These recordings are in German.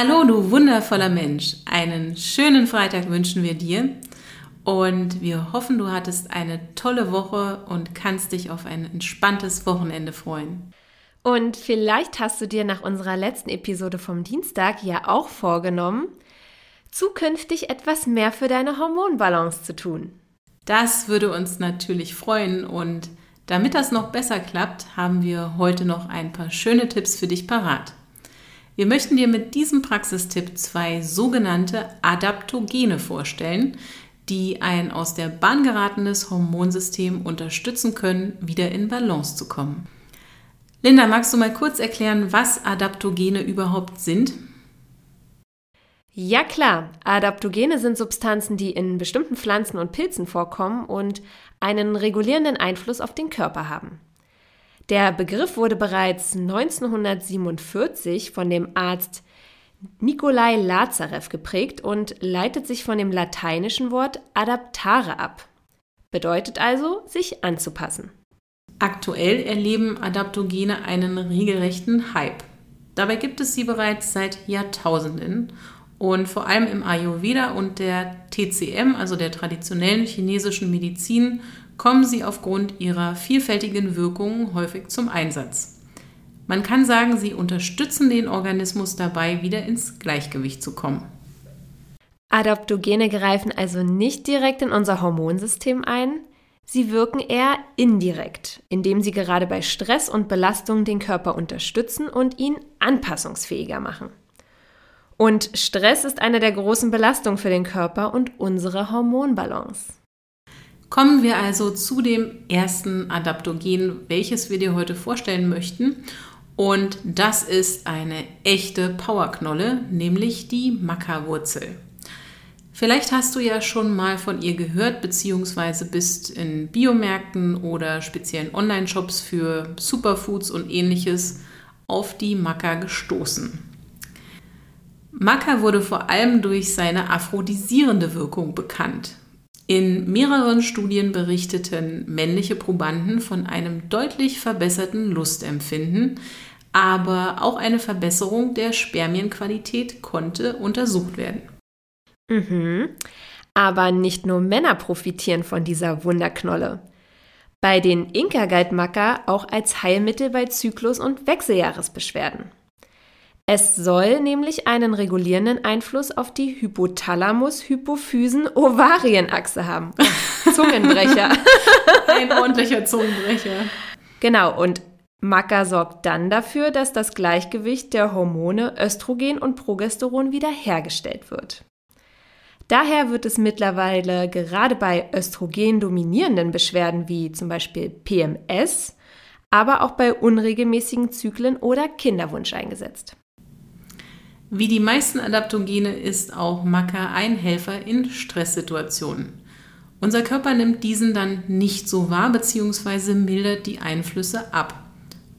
Hallo, du wundervoller Mensch. Einen schönen Freitag wünschen wir dir. Und wir hoffen, du hattest eine tolle Woche und kannst dich auf ein entspanntes Wochenende freuen. Und vielleicht hast du dir nach unserer letzten Episode vom Dienstag ja auch vorgenommen, zukünftig etwas mehr für deine Hormonbalance zu tun. Das würde uns natürlich freuen und damit das noch besser klappt, haben wir heute noch ein paar schöne Tipps für dich parat. Wir möchten dir mit diesem Praxistipp zwei sogenannte Adaptogene vorstellen, die ein aus der Bahn geratenes Hormonsystem unterstützen können, wieder in Balance zu kommen. Linda, magst du mal kurz erklären, was Adaptogene überhaupt sind? Ja klar, Adaptogene sind Substanzen, die in bestimmten Pflanzen und Pilzen vorkommen und einen regulierenden Einfluss auf den Körper haben. Der Begriff wurde bereits 1947 von dem Arzt Nikolai Lazarev geprägt und leitet sich von dem lateinischen Wort adaptare ab. Bedeutet also, sich anzupassen. Aktuell erleben Adaptogene einen regelrechten Hype. Dabei gibt es sie bereits seit Jahrtausenden und vor allem im Ayurveda und der TCM, also der traditionellen chinesischen Medizin, kommen sie aufgrund ihrer vielfältigen Wirkungen häufig zum Einsatz. Man kann sagen, sie unterstützen den Organismus dabei, wieder ins Gleichgewicht zu kommen. Adaptogene greifen also nicht direkt in unser Hormonsystem ein, sie wirken eher indirekt, indem sie gerade bei Stress und Belastung den Körper unterstützen und ihn anpassungsfähiger machen. Und Stress ist eine der großen Belastungen für den Körper und unsere Hormonbalance. Kommen wir also zu dem ersten Adaptogen, welches wir dir heute vorstellen möchten. Und das ist eine echte Powerknolle, nämlich die Maca-Wurzel. Vielleicht hast du ja schon mal von ihr gehört, beziehungsweise bist in Biomärkten oder speziellen Online-Shops für Superfoods und ähnliches auf die Maca gestoßen. Maca wurde vor allem durch seine aphrodisierende Wirkung bekannt. In mehreren Studien berichteten männliche Probanden von einem deutlich verbesserten Lustempfinden, aber auch eine Verbesserung der Spermienqualität konnte untersucht werden. Mhm. Aber nicht nur Männer profitieren von dieser Wunderknolle. Bei den Inka galt Maca auch als Heilmittel bei Zyklus- und Wechseljahresbeschwerden. Es soll nämlich einen regulierenden Einfluss auf die Hypothalamus-Hypophysen-Ovarienachse haben. Zungenbrecher. Ein ordentlicher Zungenbrecher. Genau, und Maca sorgt dann dafür, dass das Gleichgewicht der Hormone Östrogen und Progesteron wiederhergestellt wird. Daher wird es mittlerweile gerade bei östrogen-dominierenden Beschwerden wie zum Beispiel PMS, aber auch bei unregelmäßigen Zyklen oder Kinderwunsch eingesetzt. Wie die meisten Adaptogene ist auch Maca ein Helfer in Stresssituationen. Unser Körper nimmt diesen dann nicht so wahr bzw. mildert die Einflüsse ab.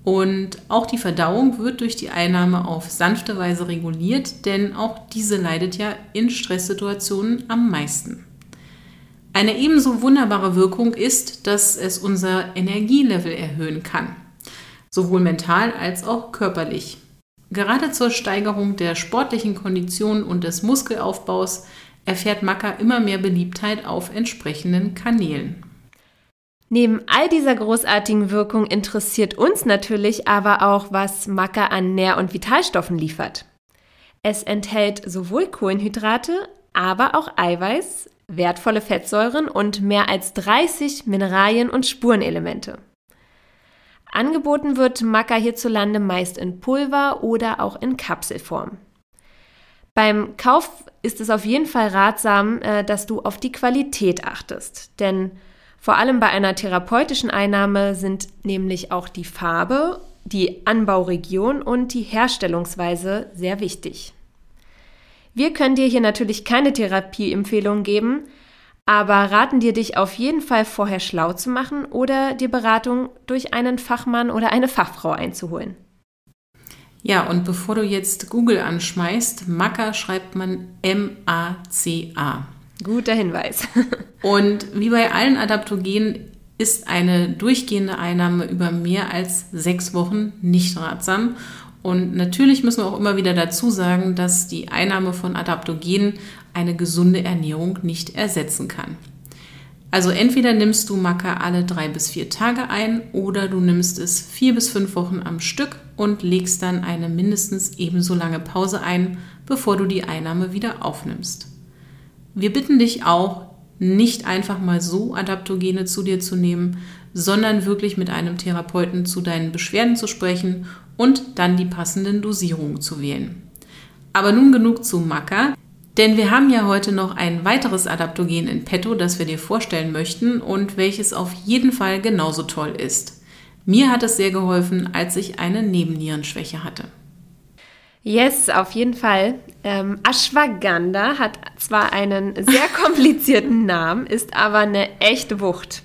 Und auch die Verdauung wird durch die Einnahme auf sanfte Weise reguliert, denn auch diese leidet ja in Stresssituationen am meisten. Eine ebenso wunderbare Wirkung ist, dass es unser Energielevel erhöhen kann, sowohl mental als auch körperlich. Gerade zur Steigerung der sportlichen Kondition und des Muskelaufbaus erfährt Maca immer mehr Beliebtheit auf entsprechenden Kanälen. Neben all dieser großartigen Wirkung interessiert uns natürlich aber auch, was Maca an Nähr- und Vitalstoffen liefert. Es enthält sowohl Kohlenhydrate, aber auch Eiweiß, wertvolle Fettsäuren und mehr als 30 Mineralien und Spurenelemente. Angeboten wird Maca hierzulande meist in Pulver oder auch in Kapselform. Beim Kauf ist es auf jeden Fall ratsam, äh, dass du auf die Qualität achtest, denn vor allem bei einer therapeutischen Einnahme sind nämlich auch die Farbe, die Anbauregion und die Herstellungsweise sehr wichtig. Wir können dir hier natürlich keine Therapieempfehlung geben, aber raten dir, dich auf jeden Fall vorher schlau zu machen oder dir Beratung durch einen Fachmann oder eine Fachfrau einzuholen. Ja, und bevor du jetzt Google anschmeißt, Maca schreibt man M-A-C-A. Guter Hinweis. und wie bei allen Adaptogenen ist eine durchgehende Einnahme über mehr als sechs Wochen nicht ratsam Und natürlich müssen wir auch immer wieder dazu sagen, dass die Einnahme von Adaptogenen eine gesunde Ernährung nicht ersetzen kann. Also entweder nimmst du Maca alle drei bis vier Tage ein oder du nimmst es vier bis fünf Wochen am Stück und legst dann eine mindestens ebenso lange Pause ein, bevor du die Einnahme wieder aufnimmst. Wir bitten dich auch, nicht einfach mal so Adaptogene zu dir zu nehmen, sondern wirklich mit einem Therapeuten zu deinen Beschwerden zu sprechen und dann die passenden Dosierungen zu wählen. Aber nun genug zu Maca. Denn wir haben ja heute noch ein weiteres Adaptogen in petto, das wir dir vorstellen möchten und welches auf jeden Fall genauso toll ist. Mir hat es sehr geholfen, als ich eine Nebennierenschwäche hatte. Yes, auf jeden Fall. Ähm, Ashwagandha hat zwar einen sehr komplizierten Namen, ist aber eine echte Wucht.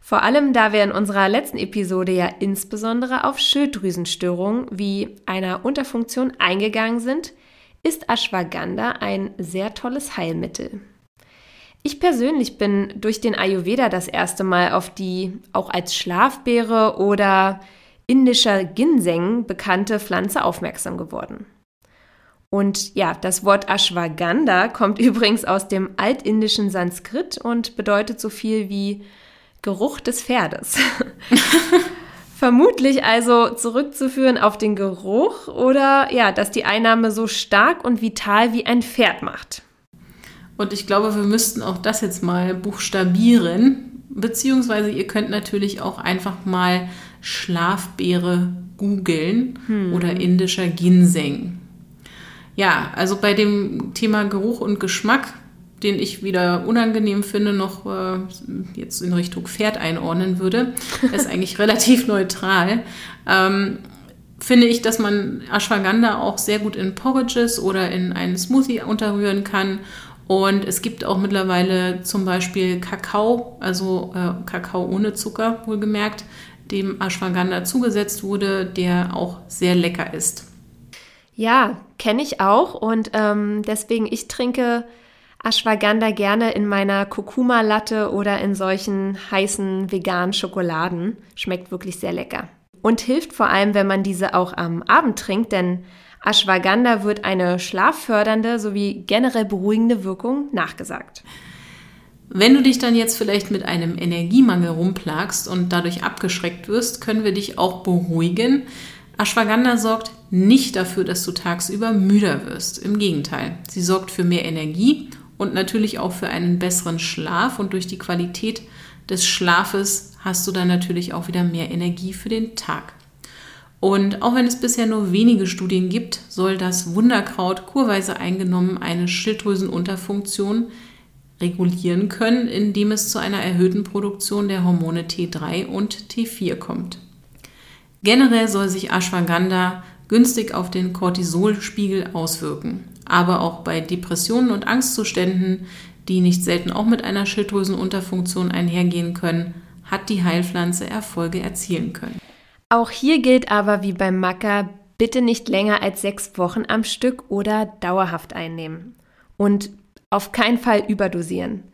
Vor allem, da wir in unserer letzten Episode ja insbesondere auf Schilddrüsenstörungen wie einer Unterfunktion eingegangen sind, ist Ashwagandha ein sehr tolles Heilmittel. Ich persönlich bin durch den Ayurveda das erste Mal auf die auch als Schlafbeere oder indischer Ginseng bekannte Pflanze aufmerksam geworden. Und ja, das Wort Ashwagandha kommt übrigens aus dem altindischen Sanskrit und bedeutet so viel wie Geruch des Pferdes. Vermutlich also zurückzuführen auf den Geruch oder ja, dass die Einnahme so stark und vital wie ein Pferd macht. Und ich glaube, wir müssten auch das jetzt mal buchstabieren. Beziehungsweise ihr könnt natürlich auch einfach mal Schlafbeere googeln hm. oder indischer Ginseng. Ja, also bei dem Thema Geruch und Geschmack den ich wieder unangenehm finde, noch äh, jetzt in Richtung Pferd einordnen würde. Er ist eigentlich relativ neutral. Ähm, finde ich, dass man Ashwagandha auch sehr gut in Porridges oder in einen Smoothie unterrühren kann. Und es gibt auch mittlerweile zum Beispiel Kakao, also äh, Kakao ohne Zucker, wohlgemerkt, dem Ashwagandha zugesetzt wurde, der auch sehr lecker ist. Ja, kenne ich auch und ähm, deswegen ich trinke Ashwagandha gerne in meiner Kurkuma-Latte oder in solchen heißen veganen Schokoladen. Schmeckt wirklich sehr lecker. Und hilft vor allem, wenn man diese auch am Abend trinkt, denn Ashwagandha wird eine schlaffördernde sowie generell beruhigende Wirkung nachgesagt. Wenn du dich dann jetzt vielleicht mit einem Energiemangel rumplagst und dadurch abgeschreckt wirst, können wir dich auch beruhigen. Ashwagandha sorgt nicht dafür, dass du tagsüber müder wirst. Im Gegenteil, sie sorgt für mehr Energie und natürlich auch für einen besseren Schlaf. Und durch die Qualität des Schlafes hast du dann natürlich auch wieder mehr Energie für den Tag. Und auch wenn es bisher nur wenige Studien gibt, soll das Wunderkraut kurweise eingenommen eine Schilddrüsenunterfunktion regulieren können, indem es zu einer erhöhten Produktion der Hormone T3 und T4 kommt. Generell soll sich Ashwagandha günstig auf den Cortisolspiegel auswirken aber auch bei Depressionen und Angstzuständen, die nicht selten auch mit einer Schilddrüsenunterfunktion einhergehen können, hat die Heilpflanze Erfolge erzielen können. Auch hier gilt aber wie beim Macker, bitte nicht länger als sechs Wochen am Stück oder dauerhaft einnehmen. Und auf keinen Fall überdosieren.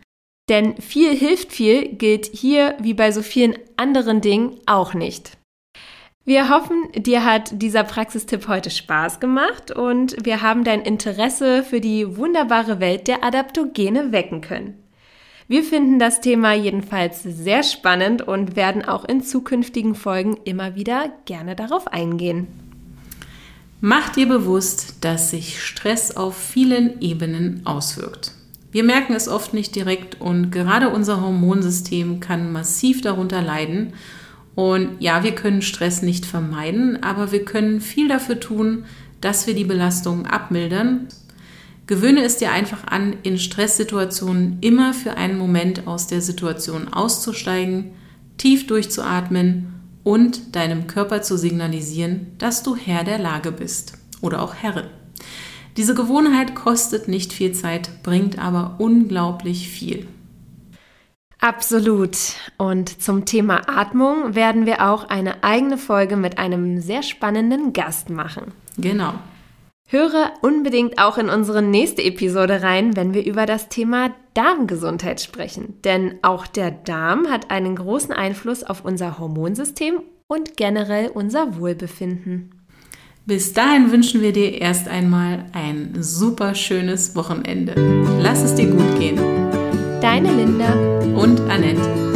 Denn viel hilft viel gilt hier wie bei so vielen anderen Dingen auch nicht. Wir hoffen, dir hat dieser Praxistipp heute Spaß gemacht und wir haben dein Interesse für die wunderbare Welt der Adaptogene wecken können. Wir finden das Thema jedenfalls sehr spannend und werden auch in zukünftigen Folgen immer wieder gerne darauf eingehen. Mach dir bewusst, dass sich Stress auf vielen Ebenen auswirkt. Wir merken es oft nicht direkt und gerade unser Hormonsystem kann massiv darunter leiden und ja, wir können Stress nicht vermeiden, aber wir können viel dafür tun, dass wir die Belastungen abmildern. Gewöhne es dir einfach an, in Stresssituationen immer für einen Moment aus der Situation auszusteigen, tief durchzuatmen und deinem Körper zu signalisieren, dass du Herr der Lage bist oder auch Herrin. Diese Gewohnheit kostet nicht viel Zeit, bringt aber unglaublich viel. Absolut. Und zum Thema Atmung werden wir auch eine eigene Folge mit einem sehr spannenden Gast machen. Genau. Höre unbedingt auch in unsere nächste Episode rein, wenn wir über das Thema Darmgesundheit sprechen. Denn auch der Darm hat einen großen Einfluss auf unser Hormonsystem und generell unser Wohlbefinden. Bis dahin wünschen wir dir erst einmal ein super schönes Wochenende. Lass es dir gut gehen. Deine Linda und Annette.